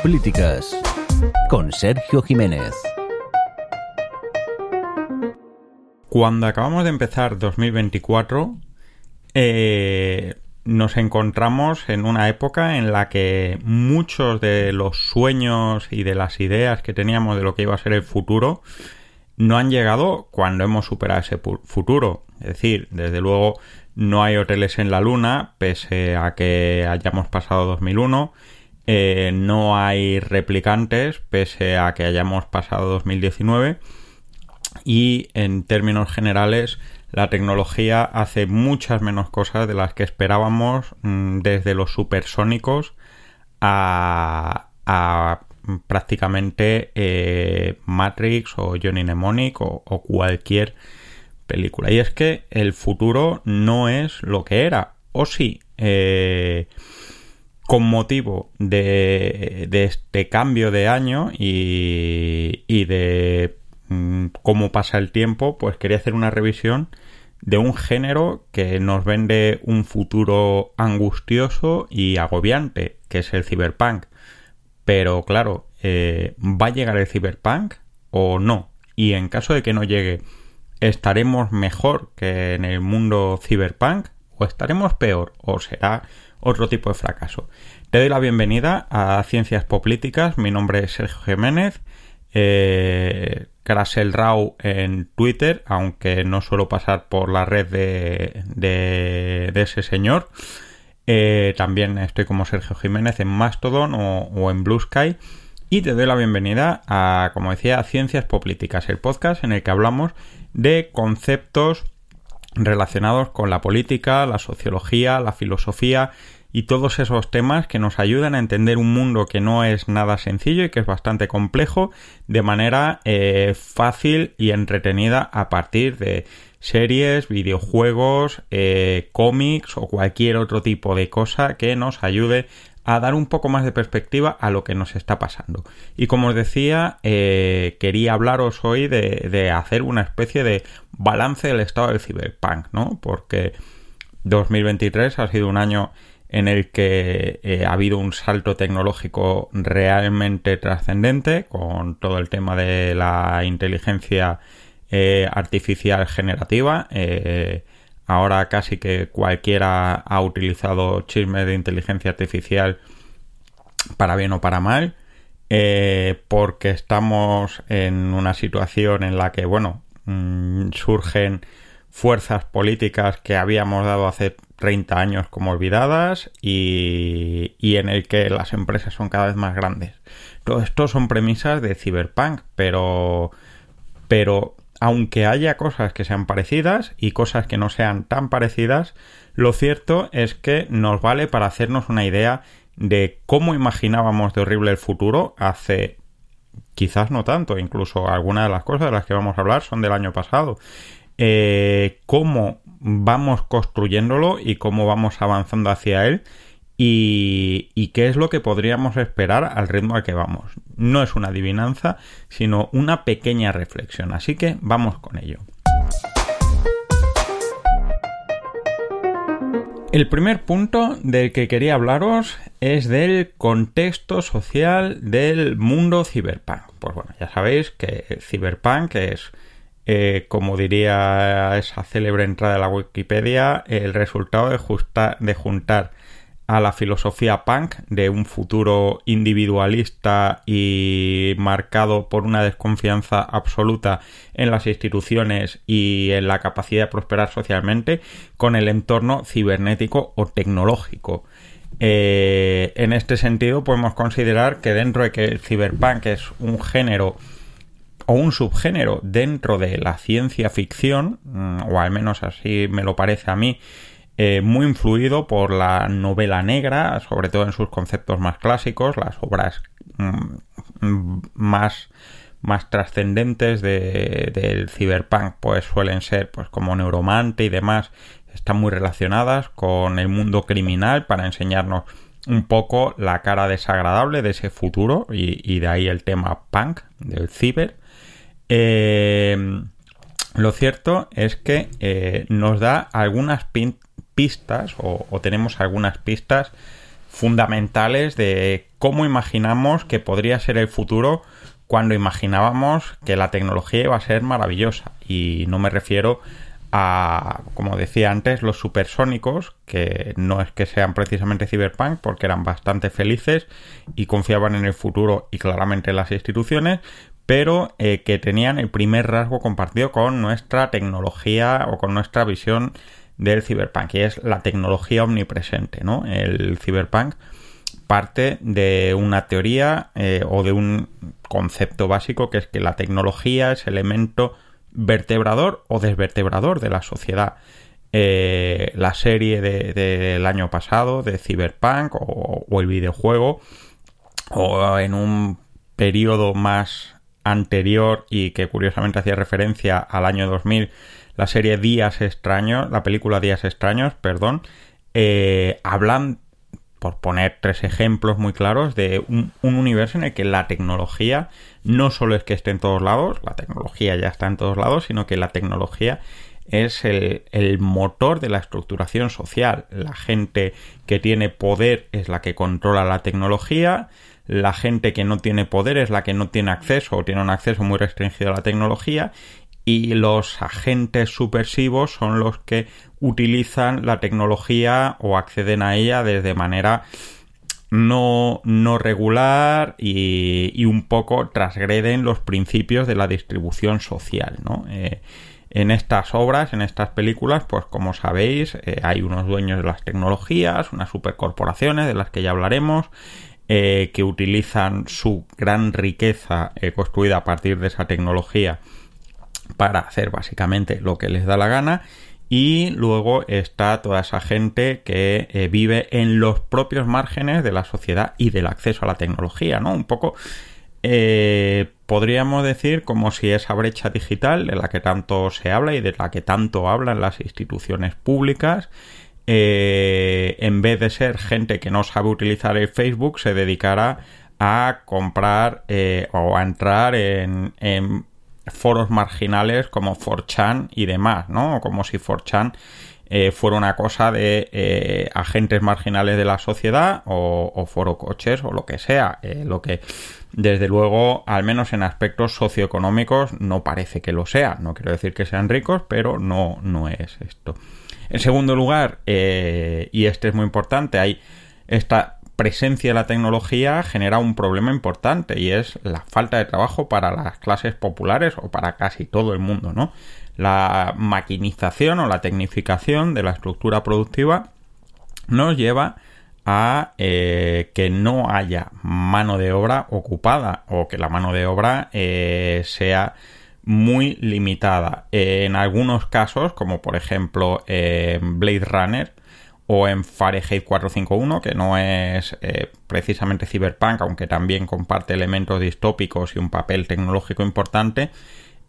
Políticas con Sergio Jiménez. Cuando acabamos de empezar 2024, eh, nos encontramos en una época en la que muchos de los sueños y de las ideas que teníamos de lo que iba a ser el futuro no han llegado cuando hemos superado ese futuro. Es decir, desde luego no hay hoteles en la Luna, pese a que hayamos pasado 2001. Eh, no hay replicantes, pese a que hayamos pasado 2019. Y en términos generales, la tecnología hace muchas menos cosas de las que esperábamos mm, desde los supersónicos a, prácticamente eh, Matrix o Johnny Mnemonic o, o cualquier película. Y es que el futuro no es lo que era. O sí, eh, con motivo de, este cambio de año y, y de mm, cómo pasa el tiempo, pues quería hacer una revisión de un género que nos vende un futuro angustioso y agobiante, que es el cyberpunk. Pero claro, eh, ¿va a llegar el cyberpunk o no? Y en caso de que no llegue, ¿estaremos mejor que en el mundo cyberpunk? ¿O estaremos peor? ¿O será otro tipo de fracaso? Te doy la bienvenida a Ciencias Políticas. Mi nombre es Sergio Jiménez. Eh, Crasel Rau en Twitter, aunque no suelo pasar por la red de, ese señor. Eh, también estoy como Sergio Jiménez en Mastodon o, o, en Blue Sky. Y te doy la bienvenida a, como decía, Ciencias Políticas, el podcast en el que hablamos de conceptos relacionados con la política, la sociología, la filosofía y todos esos temas que nos ayudan a entender un mundo que no es nada sencillo y que es bastante complejo de manera eh, fácil y entretenida a partir de series, videojuegos, eh, cómics o cualquier otro tipo de cosa que nos ayude a dar un poco más de perspectiva a lo que nos está pasando. Y como os decía, eh, quería hablaros hoy de, de, hacer una especie de balance del estado del cyberpunk, ¿no? Porque 2023 ha sido un año en el que eh, ha habido un salto tecnológico realmente trascendente con todo el tema de la inteligencia eh, artificial generativa. Ahora casi que cualquiera ha utilizado chismes de inteligencia artificial para bien o para mal. Eh, porque estamos en una situación en la que, bueno, mm, surgen fuerzas políticas que habíamos dado hace 30 años como olvidadas y, y, en el que las empresas son cada vez más grandes. Todo esto son premisas de Cyberpunk, pero, pero aunque haya cosas que sean parecidas y cosas que no sean tan parecidas, lo cierto es que nos vale para hacernos una idea de cómo imaginábamos de horrible el futuro hace quizás no tanto, incluso algunas de las cosas de las que vamos a hablar son del año pasado. Eh, cómo vamos construyéndolo y cómo vamos avanzando hacia él y, qué es lo que podríamos esperar al ritmo al que vamos. No es una adivinanza, sino una pequeña reflexión. Así que vamos con ello. El primer punto del que quería hablaros es del contexto social del mundo ciberpunk. Pues bueno, ya sabéis que ciberpunk es, eh, como diría esa célebre entrada de la Wikipedia, el resultado de, juntar a la filosofía punk de un futuro individualista y marcado por una desconfianza absoluta en las instituciones y en la capacidad de prosperar socialmente con el entorno cibernético o tecnológico. Eh, en este sentido podemos considerar que dentro de que el ciberpunk es un género o un subgénero dentro de la ciencia ficción, mm, o al menos así me lo parece a mí, eh, muy influido por la novela negra, sobre todo en sus conceptos más clásicos, las obras mm, más, más trascendentes de, del cyberpunk pues suelen ser pues como Neuromante y demás, están muy relacionadas con el mundo criminal para enseñarnos un poco la cara desagradable de ese futuro y, de ahí el tema punk del ciber. Eh, lo cierto es que eh, nos da algunas pistas o, tenemos algunas pistas fundamentales de cómo imaginamos que podría ser el futuro cuando imaginábamos que la tecnología iba a ser maravillosa. Y no me refiero a, como decía antes, los supersónicos, que no es que sean precisamente cyberpunk, porque eran bastante felices y confiaban en el futuro y claramente en las instituciones, pero eh, que tenían el primer rasgo compartido con nuestra tecnología o con nuestra visión del cyberpunk, y es la tecnología omnipresente, ¿no? El cyberpunk parte de una teoría eh, o de un concepto básico que es que la tecnología es elemento vertebrador o desvertebrador de la sociedad. Eh, la serie del año pasado de Cyberpunk o, el videojuego o en un periodo más anterior y que curiosamente hacía referencia al año 2000 la serie Días Extraños, la película Días Extraños, perdón, eh, hablan por poner tres ejemplos muy claros, de un, universo en el que la tecnología no solo es que esté en todos lados, la tecnología ya está en todos lados, sino que la tecnología es el, el, motor de la estructuración social. La gente que tiene poder es la que controla la tecnología, la gente que no tiene poder es la que no tiene acceso o tiene un acceso muy restringido a la tecnología y los agentes subversivos son los que utilizan la tecnología o acceden a ella desde manera no, no regular y, un poco transgreden los principios de la distribución social, ¿no? Eh, en estas obras, en estas películas, pues como sabéis, eh, hay unos dueños de las tecnologías, unas supercorporaciones de las que ya hablaremos, eh, que utilizan su gran riqueza construida a partir de esa tecnología para hacer básicamente lo que les da la gana y luego está toda esa gente que eh, vive en los propios márgenes de la sociedad y del acceso a la tecnología, ¿no? Un poco eh, podríamos decir como si esa brecha digital de la que tanto se habla y de la que tanto hablan las instituciones públicas, eh, en vez de ser gente que no sabe utilizar el Facebook, se dedicara a comprar o a entrar en foros marginales como 4chan y demás, ¿no? Como si 4chan eh, fuera una cosa de eh, agentes marginales de la sociedad o, foro coches o lo que sea. Eh, lo que, desde luego, al menos en aspectos socioeconómicos, no parece que lo sea. No quiero decir que sean ricos, pero no, no es esto. En segundo lugar, y este es muy importante, hay esta presencia de la tecnología genera un problema importante y es la falta de trabajo para las clases populares o para casi todo el mundo, ¿no? La maquinización o la tecnificación de la estructura productiva nos lleva a eh, que no haya mano de obra ocupada o que la mano de obra eh, sea muy limitada. en algunos casos, como por ejemplo Blade Runner, o en Fahrenheit 451, que no es eh, precisamente cyberpunk, aunque también comparte elementos distópicos y un papel tecnológico importante,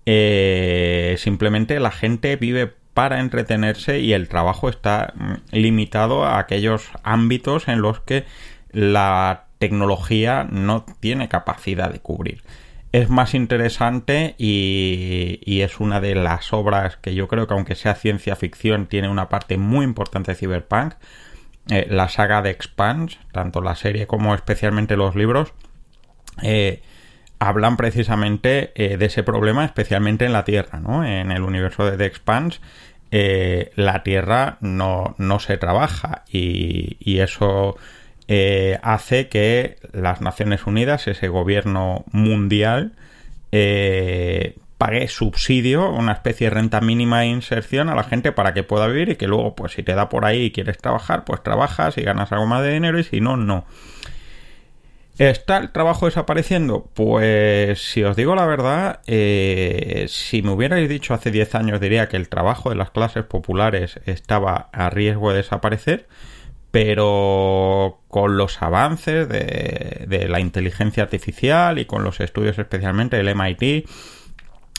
eh, simplemente la gente vive para entretenerse y el trabajo está mm, limitado a aquellos ámbitos en los que la tecnología no tiene capacidad de cubrir es más interesante y, es una de las obras que yo creo que aunque sea ciencia ficción tiene una parte muy importante de Cyberpunk. Eh, la saga de Expanse, tanto la serie como especialmente los libros, eh, hablan precisamente eh, de ese problema, especialmente en la Tierra, ¿no? En el universo de The Expanse, la Tierra no, no se trabaja y, y eso eh, hace que las Naciones Unidas, ese gobierno mundial, eh, pague subsidio, una especie de renta mínima de inserción a la gente para que pueda vivir y que luego, pues si te da por ahí y quieres trabajar, pues trabajas y ganas algo más de dinero y si no, no. ¿Está el trabajo desapareciendo? Pues si os digo la verdad, eh, si me hubierais dicho hace 10 años diría que el trabajo de las clases populares estaba a riesgo de desaparecer pero con los avances de, la inteligencia artificial y con los estudios especialmente del MIT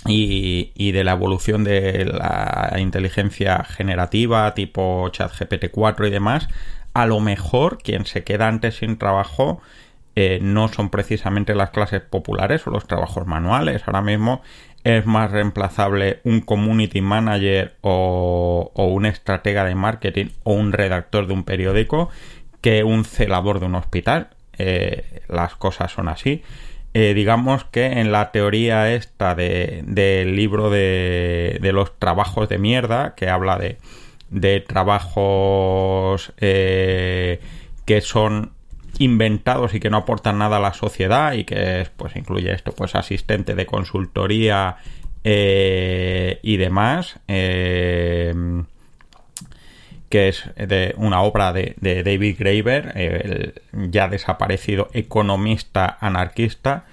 y, de la evolución de la inteligencia generativa tipo ChatGPT 4 y demás, a lo mejor quien se queda antes sin trabajo eh, no son precisamente las clases populares o los trabajos manuales. Ahora mismo es más reemplazable un community manager o, un estratega de marketing o un redactor de un periódico que un celador de un hospital. eh, las cosas son así. Eh, digamos que en la teoría esta del libro de, de, los trabajos de mierda, que habla de, de trabajos eh, que son inventados y que no aportan nada a la sociedad y que pues incluye esto pues asistente de consultoría eh, y demás que es de una obra de, David Graeber, el ya desaparecido economista anarquista,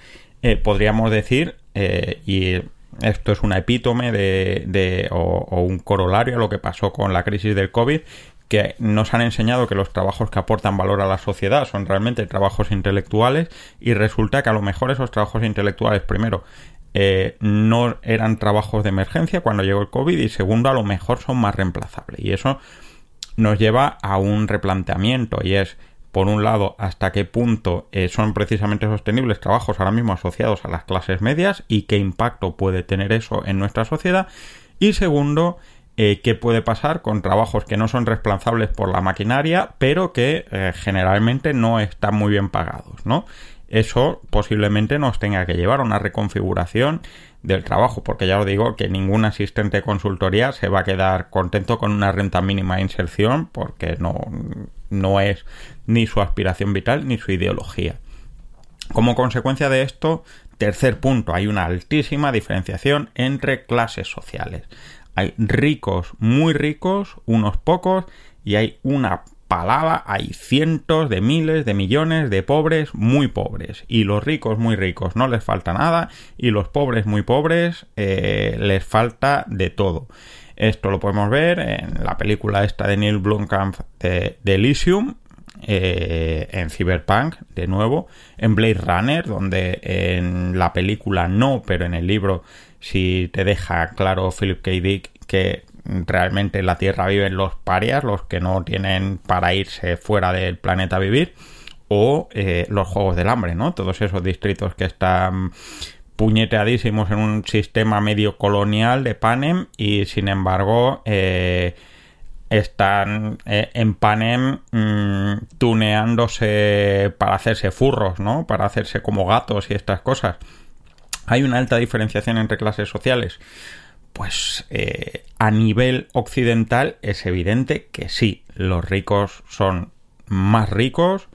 eh, podríamos decir, eh, y esto es una epítome de, o, un corolario a lo que pasó con la crisis del COVID, que nos han enseñado que los trabajos que aportan valor a la sociedad son realmente trabajos intelectuales y resulta que a lo mejor esos trabajos intelectuales, primero, eh, no eran trabajos de emergencia cuando llegó el COVID y segundo, a lo mejor son más reemplazables. Y eso nos lleva a un replanteamiento y es, por un lado, hasta qué punto eh, son precisamente sostenibles trabajos ahora mismo asociados a las clases medias y qué impacto puede tener eso en nuestra sociedad. Y segundo, eh, qué puede pasar con trabajos que no son reemplazables por la maquinaria, pero que eh, generalmente no están muy bien pagados, ¿no? Eso posiblemente nos tenga que llevar a una reconfiguración del trabajo, porque ya os digo que ningún asistente de consultoría se va a quedar contento con una renta mínima de inserción, porque no, no es ni su aspiración vital ni su ideología. Como consecuencia de esto, tercer punto, hay una altísima diferenciación entre clases sociales. Hay ricos muy ricos, unos pocos, y hay una palabra hay cientos de miles de millones de pobres muy pobres y los ricos muy ricos no les falta nada y los pobres muy pobres eh, les falta de todo. Esto lo podemos ver en la película esta de Neil Blomkamp de, Elysium, eh, en Cyberpunk, de nuevo, en Blade Runner, donde en la película no, pero en el libro sí te deja claro Philip K. Dick que realmente en la Tierra viven los parias, los que no tienen para irse fuera del planeta a vivir, o eh, los Juegos del Hambre, ¿no? Todos esos distritos que están puñeteadísimos en un sistema medio colonial de Panem y sin embargo eh, están eh, en Panem mm, tuneándose para hacerse furros, ¿no? Para hacerse como gatos y estas cosas. Hay una alta diferenciación entre clases sociales. Pues eh, a nivel occidental es evidente que sí, los ricos son más ricos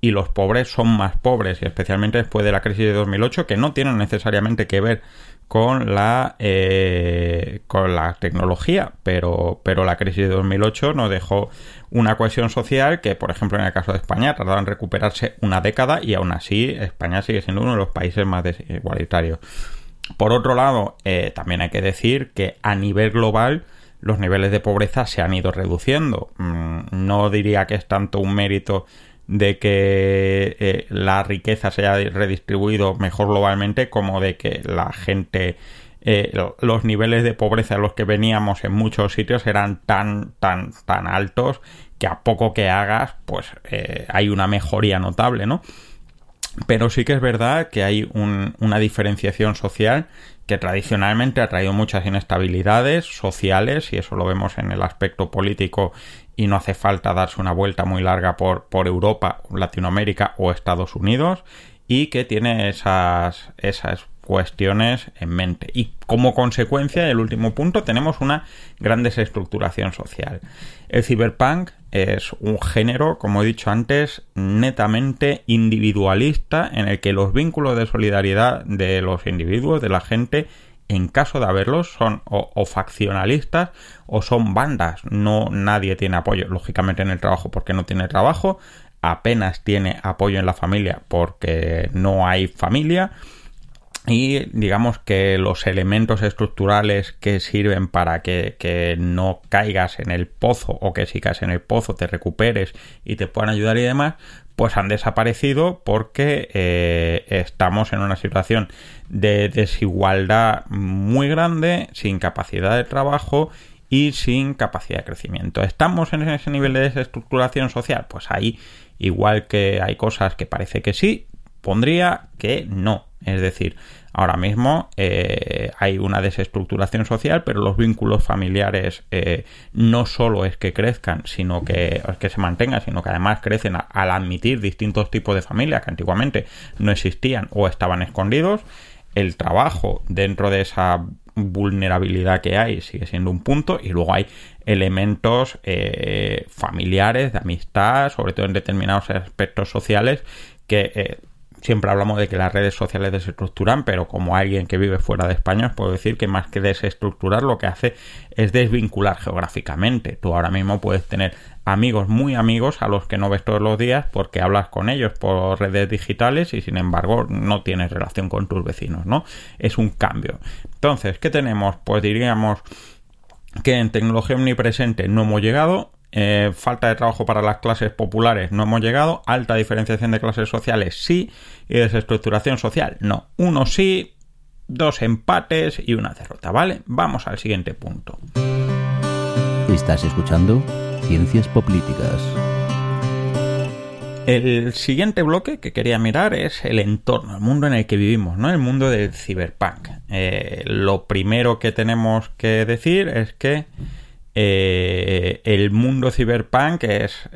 y los pobres son más pobres, y especialmente después de la crisis de 2008, que no tienen necesariamente que ver con la eh, con la tecnología, pero, pero la crisis de 2008 nos dejó una cohesión social que, por ejemplo, en el caso de España, tardaba en recuperarse una década y aún así España sigue siendo uno de los países más desigualitarios. Por otro lado, eh, también hay que decir que a nivel global los niveles de pobreza se han ido reduciendo. Mm, no diría que es tanto un mérito de que eh, la riqueza se haya redistribuido mejor globalmente como de que la gente eh, los niveles de pobreza a los que veníamos en muchos sitios eran tan tan tan altos que a poco que hagas pues hay una mejoría notable no pero sí que es verdad que hay una diferenciación social que tradicionalmente ha traído muchas inestabilidades sociales y eso lo vemos en el aspecto político y no hace falta darse una vuelta muy larga por, por Europa, Latinoamérica o Estados Unidos y que tiene esas, esas cuestiones en mente. Y como consecuencia, el último punto, tenemos una gran desestructuración social. El cyberpunk es un género, como he dicho antes, netamente individualista en el que los vínculos de solidaridad de los individuos, de la gente, en caso de haberlos, son o, faccionalistas o son bandas. No nadie tiene apoyo, lógicamente, en el trabajo porque no tiene trabajo, apenas tiene apoyo en la familia porque no hay familia y digamos que los elementos estructurales que sirven para que, no caigas en el pozo o que si caes en el pozo te recuperes y te puedan ayudar y demás, pues han desaparecido porque eh, estamos en una situación de desigualdad muy grande, sin capacidad de trabajo y sin capacidad de crecimiento. ¿Estamos en ese nivel de desestructuración social? Pues ahí, igual que hay cosas que parece que sí, pondría que no Es decir, ahora mismo eh, hay una desestructuración social, pero los vínculos familiares eh, no solo es que crezcan, sino que, que se mantengan, sino que además crecen al admitir distintos tipos de familias que antiguamente no existían o estaban escondidos. El trabajo dentro de esa vulnerabilidad que hay sigue siendo un punto y luego hay elementos eh, familiares, de amistad, sobre todo en determinados aspectos sociales que siempre hablamos de que las redes sociales desestructuran, pero como alguien que vive fuera de España os puedo decir que más que desestructurar lo que hace es desvincular geográficamente. Tú ahora mismo puedes tener amigos muy amigos a los que no ves todos los días porque hablas con ellos por redes digitales y sin embargo no tienes relación con tus vecinos, ¿no? Es un cambio. Entonces, ¿qué tenemos? Pues diríamos que en tecnología omnipresente no hemos llegado, eh, falta de trabajo para las clases populares no hemos llegado, alta diferenciación de clases sociales sí, y desestructuración social no. Uno sí, dos empates y una derrota, ¿vale? Vamos al siguiente punto. Estás escuchando Ciencias Políticas. El siguiente bloque que quería mirar es el entorno, el mundo en el que vivimos, ¿no? El mundo del ciberpunk. Eh, lo primero que tenemos que decir es que eh, el mundo ciberpunk es,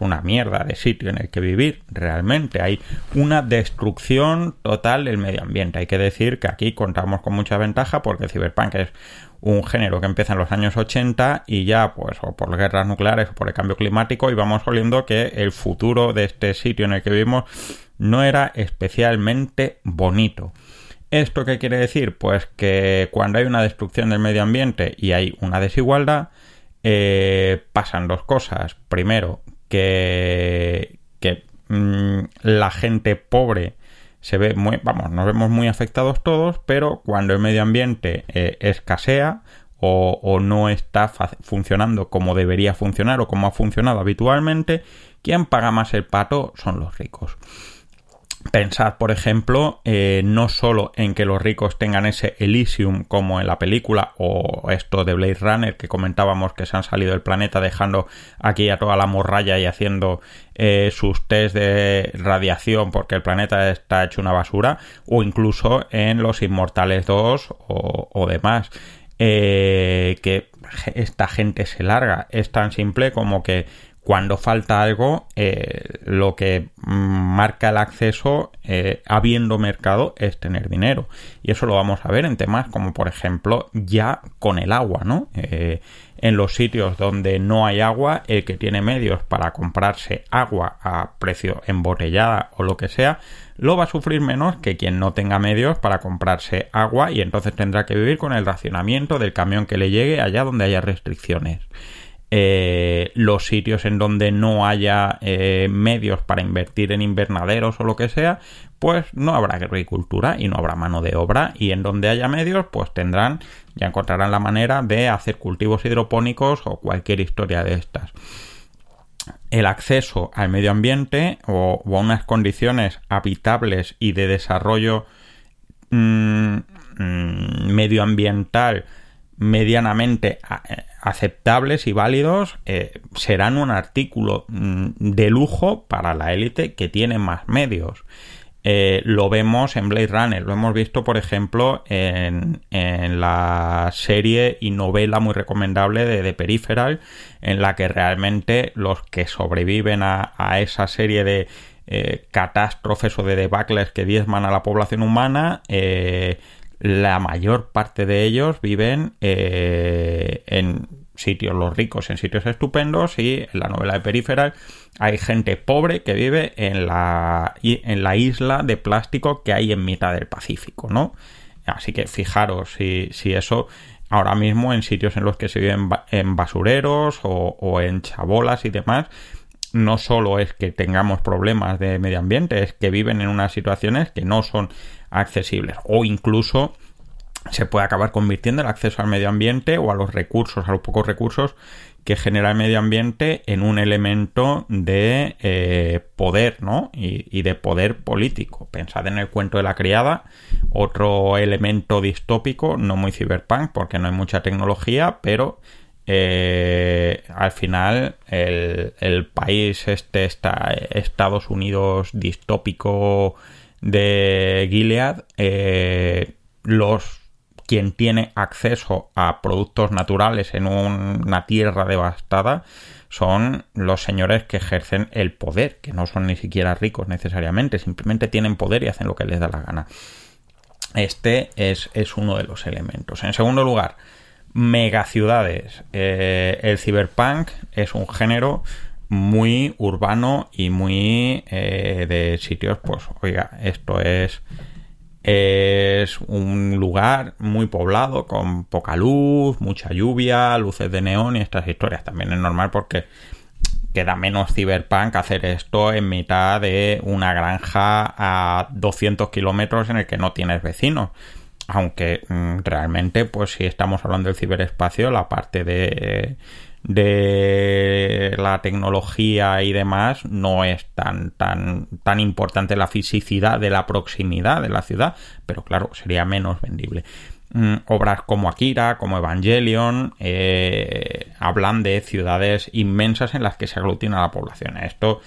una mierda de sitio en el que vivir, realmente. Hay una destrucción total del medio ambiente. Hay que decir que aquí contamos con mucha ventaja porque el ciberpunk es un género que empieza en los años 80 y ya, pues, o por las guerras nucleares o por el cambio climático, y vamos oliendo que el futuro de este sitio en el que vivimos no era especialmente bonito. ¿Esto qué quiere decir? Pues que cuando hay una destrucción del medio ambiente y hay una desigualdad, eh, pasan dos cosas. Primero, que, mm, la gente pobre se ve muy, vamos, nos vemos muy afectados todos, pero cuando el medio ambiente eh, escasea o, o, no está funcionando como debería funcionar o como ha funcionado habitualmente, quien paga más el pato son los ricos. Pensad, por ejemplo, eh, no solo en que los ricos tengan ese Elysium como en la película o esto de Blade Runner que comentábamos que se han salido del planeta dejando aquí a toda la morralla y haciendo eh, sus test de radiación porque el planeta está hecho una basura o incluso en Los Inmortales 2 o, demás. Eh, que esta gente se larga. Es tan simple como que cuando falta algo, eh, lo que marca el acceso, eh, habiendo mercado, es tener dinero. Y eso lo vamos a ver en temas como, por ejemplo, ya con el agua, ¿no? Eh, en los sitios donde no hay agua, el que tiene medios para comprarse agua a precio embotellada o lo que sea, lo va a sufrir menos que quien no tenga medios para comprarse agua y entonces tendrá que vivir con el racionamiento del camión que le llegue allá donde haya restricciones. Eh, los sitios en donde no haya eh, medios para invertir en invernaderos o lo que sea, pues no habrá agricultura y no habrá mano de obra y en donde haya medios pues tendrán, ya encontrarán la manera de hacer cultivos hidropónicos o cualquier historia de estas. El acceso al medio ambiente o, a unas condiciones habitables y de desarrollo mm, mm, medioambiental medianamente eh, aceptables y válidos eh, serán un artículo mm, de lujo para la élite que tiene más medios. Eh, lo vemos en Blade Runner, lo hemos visto por ejemplo en, la serie y novela muy recomendable de The Peripheral, en la que realmente los que sobreviven a, esa serie de catástrofes o de debacles que diezman a la población humana la mayor parte de ellos viven eh, en sitios, los ricos en sitios estupendos y en la novela de Peripheral hay gente pobre que vive en la, en la isla de plástico que hay en mitad del Pacífico, ¿no? Así que fijaros si, si eso ahora mismo en sitios en los que se viven en basureros o, o en chabolas y demás, no solo es que tengamos problemas de medio ambiente, es que viven en unas situaciones que no son accesibles o incluso se puede acabar convirtiendo el acceso al medio ambiente o a los recursos, a los pocos recursos que genera el medio ambiente en un elemento de eh, poder, ¿no? Y, de poder político. Pensad en el cuento de la criada, otro elemento distópico, no muy cyberpunk porque no hay mucha tecnología, pero eh, al final el, el, país este está Estados Unidos distópico de Gilead, eh, los quien tiene acceso a productos naturales en una tierra devastada son los señores que ejercen el poder, que no son ni siquiera ricos necesariamente, simplemente tienen poder y hacen lo que les da la gana. Este es, uno de los elementos. En segundo lugar, megaciudades. Eh, el cyberpunk es un género muy urbano y muy eh, de sitios, pues, oiga, esto es es un lugar muy poblado, con poca luz, mucha lluvia, luces de neón y estas historias. También es normal porque queda menos cyberpunk hacer esto en mitad de una granja a 200 kilómetros en el que no tienes vecinos. Aunque mm, realmente, pues si estamos hablando del ciberespacio, la parte de de la tecnología y demás no es tan, tan, tan importante la fisicidad de la proximidad de la ciudad, pero claro, sería menos vendible. Mm, obras como Akira, como Evangelion, eh, hablan de ciudades inmensas en las que se aglutina la población. Esto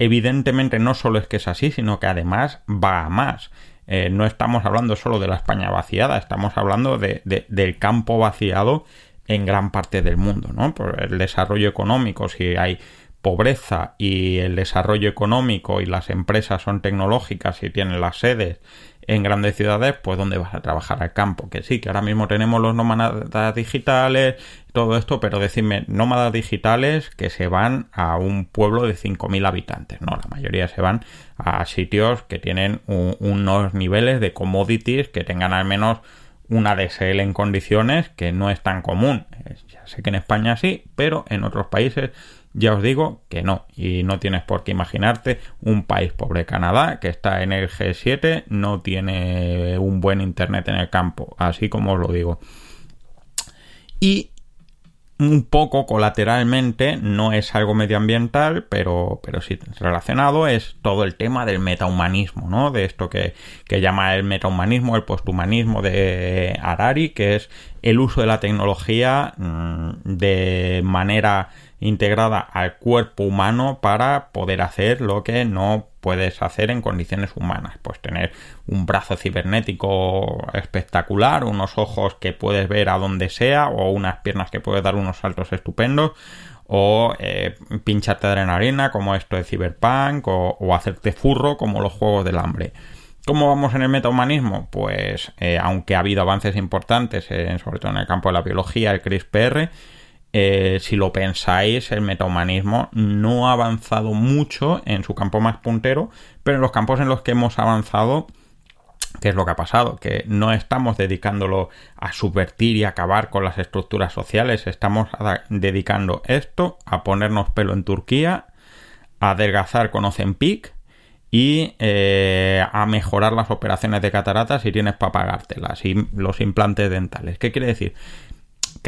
evidentemente no solo es que es así, sino que además va a más. Eh, no estamos hablando solo de la España vaciada, estamos hablando de, del campo vaciado en gran parte del mundo, ¿no? Por el desarrollo económico, si hay pobreza y el desarrollo económico y las empresas son tecnológicas y tienen las sedes en grandes ciudades, pues ¿dónde vas a trabajar al campo? Que sí, que ahora mismo tenemos los nómadas digitales, todo esto, pero decirme, nómadas digitales que se van a un pueblo de 5.000 habitantes, no, la mayoría se van a sitios que tienen unos niveles de commodities que tengan al menos una DSL en condiciones que no es tan común. Ya sé que en España sí, pero en otros países ya os digo que no. Y no tienes por qué imaginarte un país pobre Canadá que está en el G7, no tiene un buen internet en el campo, así como os lo digo. Y un poco colateralmente, no es algo medioambiental, pero, pero sí relacionado, es todo el tema del metahumanismo, ¿no? De esto que, que llama el metahumanismo, el posthumanismo de Harari, que es el uso de la tecnología mm, de manera integrada al cuerpo humano para poder hacer lo que no puedes hacer en condiciones humanas. Pues tener un brazo cibernético espectacular, unos ojos que puedes ver a donde sea, o unas piernas que puedes dar unos saltos estupendos, o eh, pincharte adrenalina como esto de Cyberpunk, o, hacerte furro como los juegos del hambre. ¿Cómo vamos en el metahumanismo? Pues eh, aunque ha habido avances importantes, sobre todo en el campo de la biología, el CRISPR, eh, si lo pensáis, el metahumanismo no ha avanzado mucho en su campo más puntero, pero en los campos en los que hemos avanzado, ¿qué es lo que ha pasado? Que no estamos dedicándolo a subvertir y acabar con las estructuras sociales, estamos dedicando esto a ponernos pelo en Turquía, a adelgazar con Ozempic y eh, a mejorar las operaciones de cataratas si tienes para pagártelas y los implantes dentales. ¿Qué quiere decir?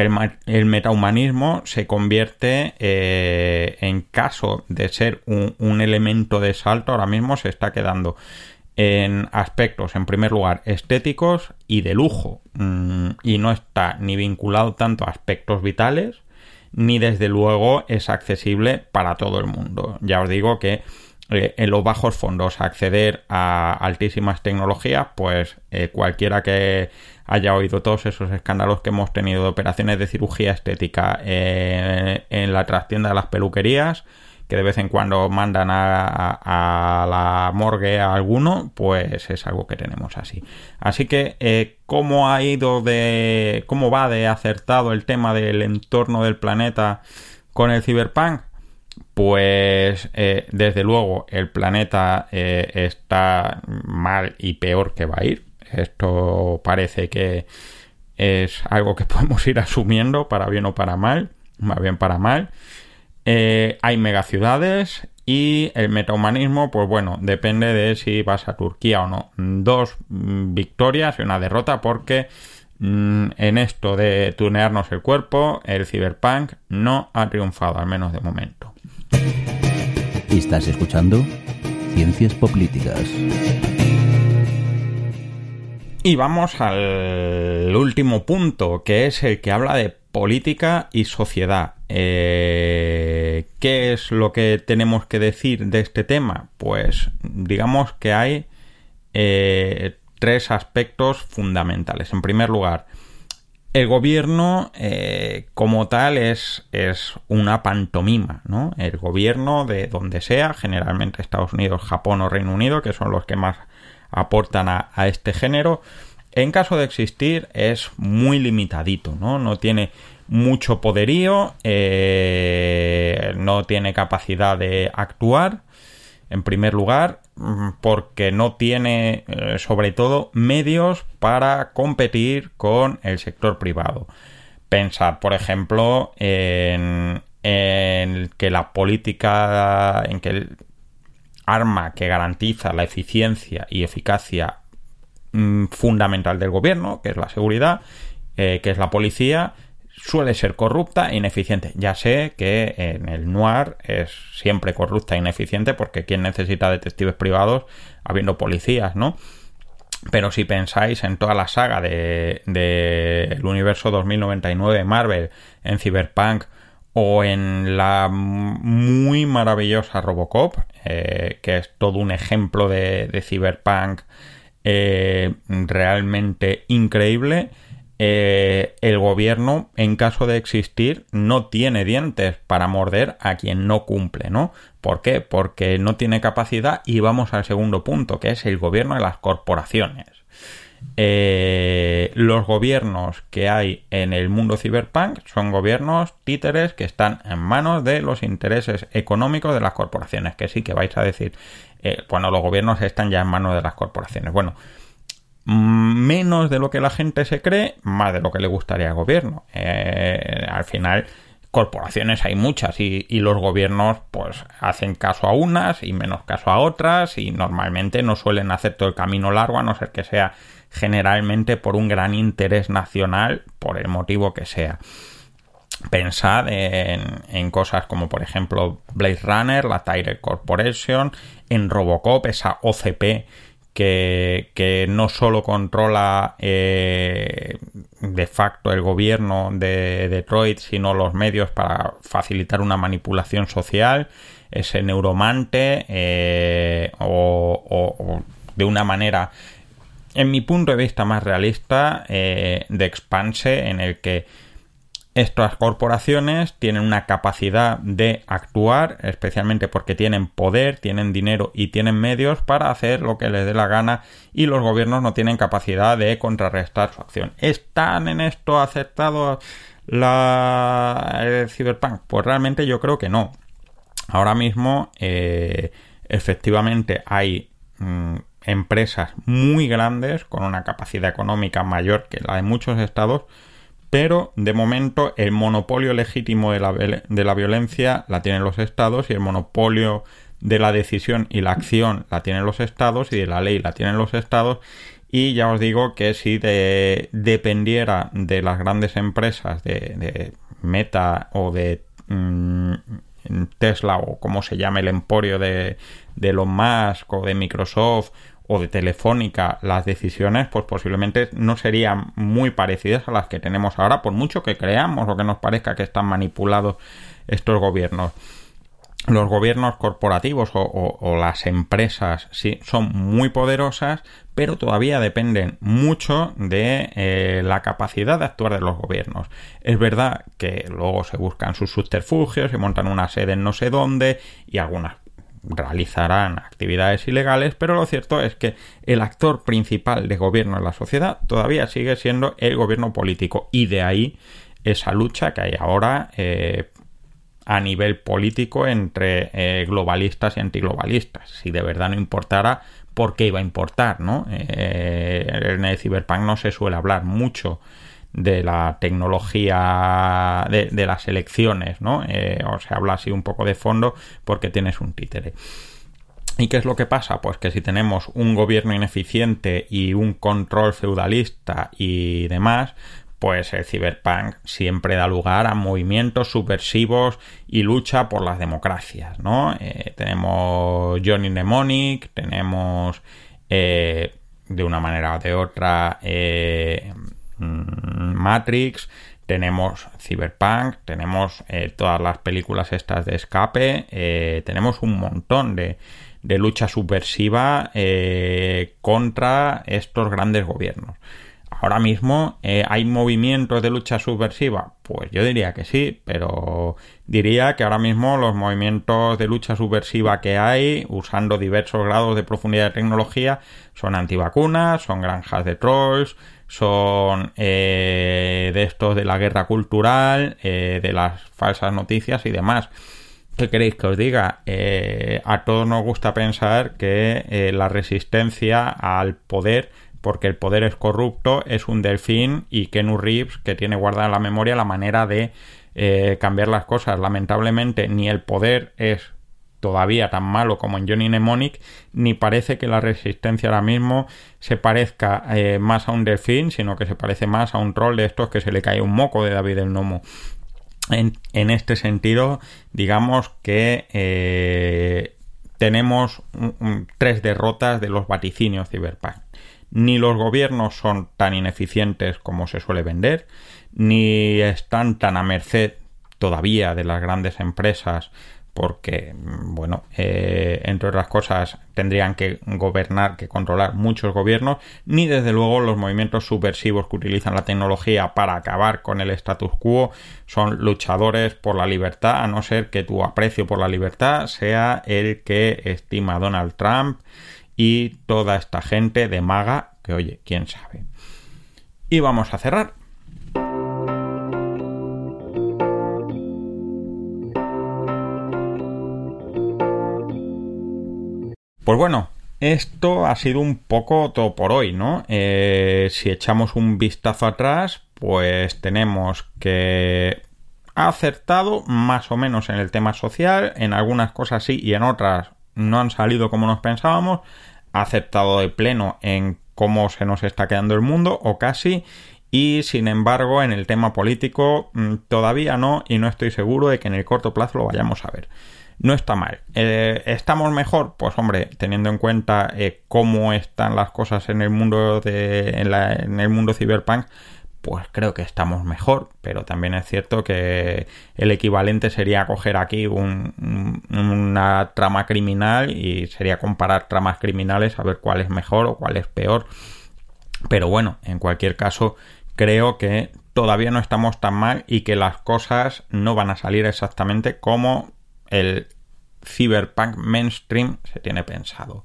El, metahumanismo se convierte eh, en caso de ser un, elemento de salto, ahora mismo se está quedando en aspectos, en primer lugar, estéticos y de lujo. Mm, y no está ni vinculado tanto a aspectos vitales, ni desde luego es accesible para todo el mundo. Ya os digo que eh, en los bajos fondos acceder a altísimas tecnologías, pues eh, cualquiera que haya oído todos esos escándalos que hemos tenido de operaciones de cirugía estética eh, en la trastienda de las peluquerías, que de vez en cuando mandan a, la morgue a alguno, pues es algo que tenemos así. Así que, ¿cómo ha ido de. cómo va de acertado el tema del entorno del planeta con el ciberpunk? Pues eh, desde luego el planeta eh, está mal y peor que va a ir. Esto parece que es algo que podemos ir asumiendo para bien o para mal, más bien para mal. Eh, hay megaciudades y el metahumanismo, pues bueno, depende de si vas a Turquía o no. Dos mm, victorias y una derrota porque mm, en esto de tunearnos el cuerpo, el cyberpunk no ha triunfado, al menos de momento. Estás escuchando Ciencias Políticas. Y vamos al último punto, que es el que habla de política y sociedad. Eh, ¿Qué es lo que tenemos que decir de este tema? Pues digamos que hay tres aspectos fundamentales. En primer lugar, el gobierno eh, como tal es, es, una pantomima, ¿no? El gobierno de donde sea, generalmente Estados Unidos, Japón o Reino Unido, que son los que más aportan a, este género, en caso de existir es muy limitadito, ¿no? No tiene mucho poderío, eh, no tiene capacidad de actuar, en primer lugar, mm, porque no tiene, eh, sobre todo, medios para competir con el sector privado. Pensad, por ejemplo, en, que la política, en que el arma que garantiza la eficiencia y eficacia mm, fundamental del gobierno, que es la seguridad, eh, que es la policía, suele ser corrupta e ineficiente. Ya sé que en el noir es siempre corrupta e ineficiente porque quien necesita detectives privados habiendo policías, ¿no? Pero si pensáis en toda la saga del de, universo 2099 Marvel, en Cyberpunk o en la muy maravillosa Robocop, eh, que es todo un ejemplo de, Cyberpunk eh, realmente increíble, eh, el gobierno, en caso de existir, no tiene dientes para morder a quien no cumple, ¿no? ¿Por qué? Porque no tiene capacidad y vamos al segundo punto, que es el gobierno de las corporaciones. Eh, los gobiernos que hay en el mundo cyberpunk son gobiernos títeres que están en manos de los intereses económicos de las corporaciones. Que sí que vais a decir, eh, bueno, los gobiernos están ya en manos de las corporaciones. Bueno, menos de lo que la gente se cree, más de lo que le gustaría al gobierno. Eh, al final, corporaciones hay muchas y, los gobiernos pues hacen caso a unas y menos caso a otras y normalmente no suelen hacer todo el camino largo a no ser que sea generalmente por un gran interés nacional por el motivo que sea. Pensad en, cosas como por ejemplo Blade Runner, la Tyrell Corporation, en Robocop, esa OCP que, no solo controla eh, de facto el gobierno de Detroit, sino los medios para facilitar una manipulación social, ese neuromante eh, o, de una manera, en mi punto de vista más realista, eh, de expanse en el que estas corporaciones tienen una capacidad de actuar, especialmente porque tienen poder, tienen dinero y tienen medios para hacer lo que les dé la gana y los gobiernos no tienen capacidad de contrarrestar su acción. ¿Están en esto aceptados la el Cyberpunk? Pues realmente yo creo que no. Ahora mismo, eh, efectivamente, hay mm, empresas muy grandes con una capacidad económica mayor que la de muchos estados pero de momento el monopolio legítimo de la, de la violencia la tienen los estados y el monopolio de la decisión y la acción la tienen los estados y de la ley la tienen los estados. Y ya os digo que si dependiera de las grandes empresas de, Meta o de mm, Tesla o como se llame el emporio de, de Elon Musk o de Microsoft o de Telefónica las decisiones pues posiblemente no serían muy parecidas a las que tenemos ahora por mucho que creamos o que nos parezca que están manipulados estos gobiernos. Los gobiernos corporativos o, las empresas sí son muy poderosas pero todavía dependen mucho de eh, la capacidad de actuar de los gobiernos. Es verdad que luego se buscan sus subterfugios se montan una sede en no sé dónde y algunas realizarán actividades ilegales, pero lo cierto es que el actor principal de gobierno en la sociedad todavía sigue siendo el gobierno político y de ahí esa lucha que hay ahora eh, a nivel político entre eh, globalistas y antiglobalistas. Si de verdad no importara, ¿por qué iba a importar? ¿no? Eh, en el Cyberpunk no se suele hablar mucho de la tecnología de, las elecciones, ¿no? Eh, o se habla así un poco de fondo porque tienes un títere. ¿Y qué es lo que pasa? Pues que si tenemos un gobierno ineficiente y un control feudalista y demás, pues el ciberpunk siempre da lugar a movimientos subversivos y lucha por las democracias, ¿no? Eh, tenemos Johnny Mnemonic, tenemos eh, de una manera o de otra Matrix, tenemos Cyberpunk, tenemos eh, todas las películas estas de escape, eh, tenemos un montón de, lucha subversiva eh, contra estos grandes gobiernos. Ahora mismo, ¿hay movimientos de lucha subversiva? Pues yo diría que sí, pero diría que ahora mismo los movimientos de lucha subversiva que hay, usando diversos grados de profundidad de tecnología, son antivacunas, son granjas de trolls, son eh, de estos de la guerra cultural, eh, de las falsas noticias y demás. ¿Qué queréis que os diga? a todos nos gusta pensar que la resistencia al poder porque el poder es corrupto, es un delfín y Kenu Reeves que tiene guardada en la memoria la manera de eh, cambiar las cosas. Lamentablemente ni el poder es todavía tan malo como en Johnny Mnemonic, ni parece que la resistencia ahora mismo se parezca eh, más a un delfín, sino que se parece más a un troll de estos que se le cae un moco de David el Nomo. En, este sentido, digamos que eh, tenemos tres derrotas de los vaticinios Cyberpunk ni los gobiernos son tan ineficientes como se suele vender, ni están tan a merced todavía de las grandes empresas porque, bueno, eh, entre otras cosas, tendrían que gobernar, que controlar muchos gobiernos, ni desde luego los movimientos subversivos que utilizan la tecnología para acabar con el status quo son luchadores por la libertad, a no ser que tu aprecio por la libertad sea el que estima Donald Trump y toda esta gente de maga que oye, quién sabe. Y vamos a cerrar. Pues bueno, esto ha sido un poco todo por hoy, ¿no? Eh, si echamos un vistazo atrás, pues tenemos que ha acertado más o menos en el tema social, en algunas cosas sí y en otras no han salido como nos pensábamos, ha aceptado de pleno en cómo se nos está quedando el mundo, o casi, y sin embargo en el tema político mm, todavía no, y no estoy seguro de que en el corto plazo lo vayamos a ver. No está mal. Eh, ¿Estamos mejor? Pues hombre, teniendo en cuenta eh, cómo están las cosas en el mundo de. En, el mundo cyberpunk, pues creo que estamos mejor, pero también es cierto que el equivalente sería coger aquí una trama criminal y sería comparar tramas criminales a ver cuál es mejor o cuál es peor. Pero bueno, en cualquier caso, creo que todavía no estamos tan mal y que las cosas no van a salir exactamente como el cyberpunk mainstream se tiene pensado.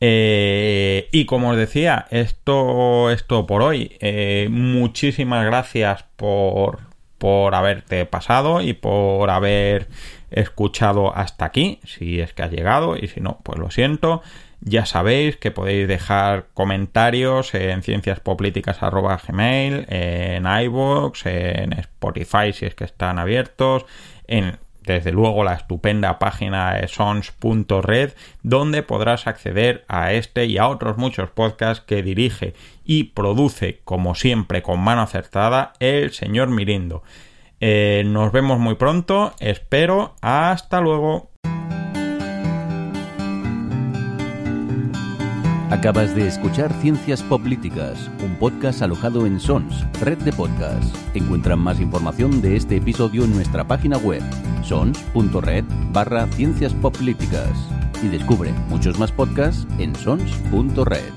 Eh, y como os decía, esto es todo por hoy. Eh, muchísimas gracias por, por haberte pasado y por haber escuchado hasta aquí, si es que has llegado, y si no, pues lo siento. Ya sabéis que podéis dejar comentarios en cienciaspolíticas.gmail, en iVoox, en Spotify si es que están abiertos, en desde luego la estupenda página sons.red donde podrás acceder a este y a otros muchos podcasts que dirige y produce como siempre con mano acertada el señor Mirindo. Eh, nos vemos muy pronto, espero, hasta luego. Acabas de escuchar Ciencias Políticas, un podcast alojado en Sons, red de podcasts. Encuentran más información de este episodio en nuestra página web, sons.red barra ciencias políticas. Y descubre muchos más podcasts en sons.red.